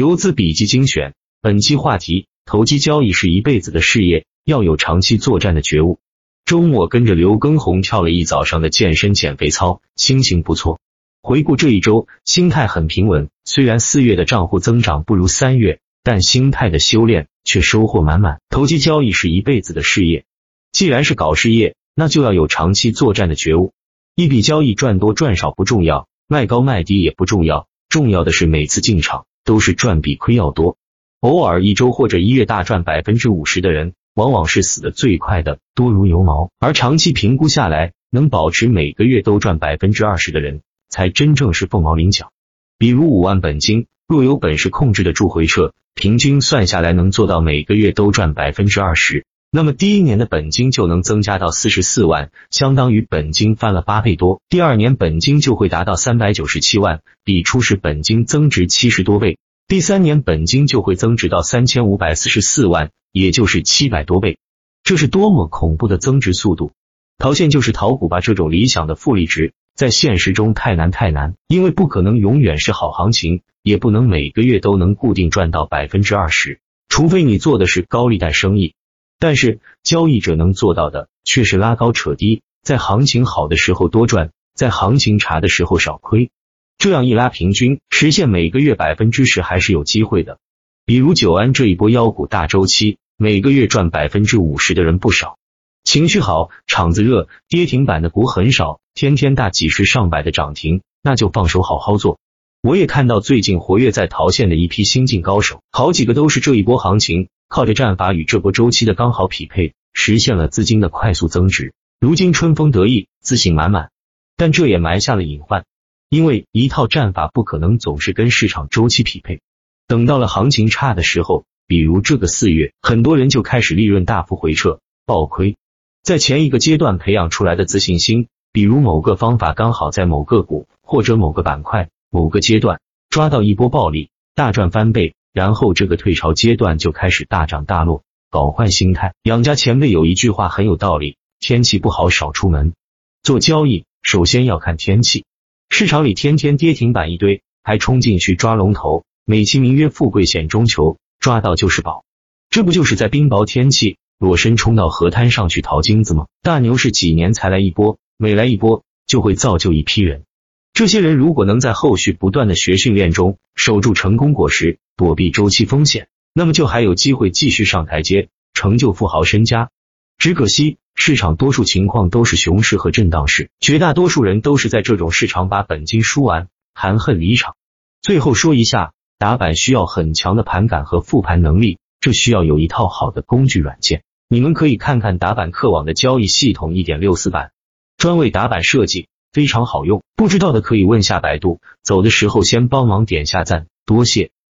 游资笔记精选，本期话题：投机交易是一辈子的事业，要有长期作战的觉悟。周末跟着刘畊宏跳了一早上的健身减肥操，心情不错。回顾这一周，心态很平稳。虽然四月的账户增长不如三月，但心态的修炼却收获满满。投机交易是一辈子的事业，既然是搞事业，那就要有长期作战的觉悟。一笔交易赚多赚少不重要，卖高卖低也不重要，重要的是每次进场都是赚比亏要多。偶尔一周或者一月大赚百分之五十的人，往往是死的最快的，多如牛毛。而长期评估下来，能保持每个月都赚百分之二十的人，才真正是凤毛麟角。比如五万本金，若有本事控制得住回撤，平均算下来能做到每个月都赚百分之二十。那么第一年的本金就能增加到四十四万，相当于本金翻了八倍多。第二年本金就会达到三百九十七万，比初始本金增值七十多倍。第三年本金就会增值到三千五百四十四万，也就是七百多倍。这是多么恐怖的增值速度！逃线就是逃股吧？这种理想的复利值在现实中太难太难，因为不可能永远是好行情，也不能每个月都能固定赚到百分之二十，除非你做的是高利贷生意。但是交易者能做到的却是拉高扯低，在行情好的时候多赚，在行情差的时候少亏。这样一拉平均，实现每个月百分之十还是有机会的。比如久安这一波妖股大周期，每个月赚百分之五十的人不少。情绪好，场子热，跌停板的股很少，天天大几十上百的涨停，那就放手好好做。我也看到最近活跃在淘线的一批新晋高手，好几个都是这一波行情。靠着战法与这波周期的刚好匹配，实现了资金的快速增值。如今春风得意，自信满满，但这也埋下了隐患，因为一套战法不可能总是跟市场周期匹配。等到了行情差的时候，比如这个四月，很多人就开始利润大幅回撤，爆亏。在前一个阶段培养出来的自信心，比如某个方法刚好在某个股或者某个板块某个阶段抓到一波暴利，大赚翻倍。然后这个退潮阶段就开始大涨大落，搞坏心态。养家前辈有一句话很有道理：天气不好少出门。做交易首先要看天气，市场里天天跌停板一堆，还冲进去抓龙头，美其名曰富贵险中求，抓到就是宝。这不就是在冰雹天气裸身冲到河滩上去淘金子吗？大牛市几年才来一波，每来一波就会造就一批人。这些人如果能在后续不断的学训练中守住成功果实，躲避周期风险，那么就还有机会继续上台阶，成就富豪身家。只可惜市场多数情况都是熊市和震荡市，绝大多数人都是在这种市场把本金输完，含恨离场。最后说一下，打板需要很强的盘感和复盘能力，这需要有一套好的工具软件。你们可以看看打板客网的交易系统一点六四版，专为打板设计。非常好用，不知道的可以问下百度。走的时候先帮忙点下赞，多谢。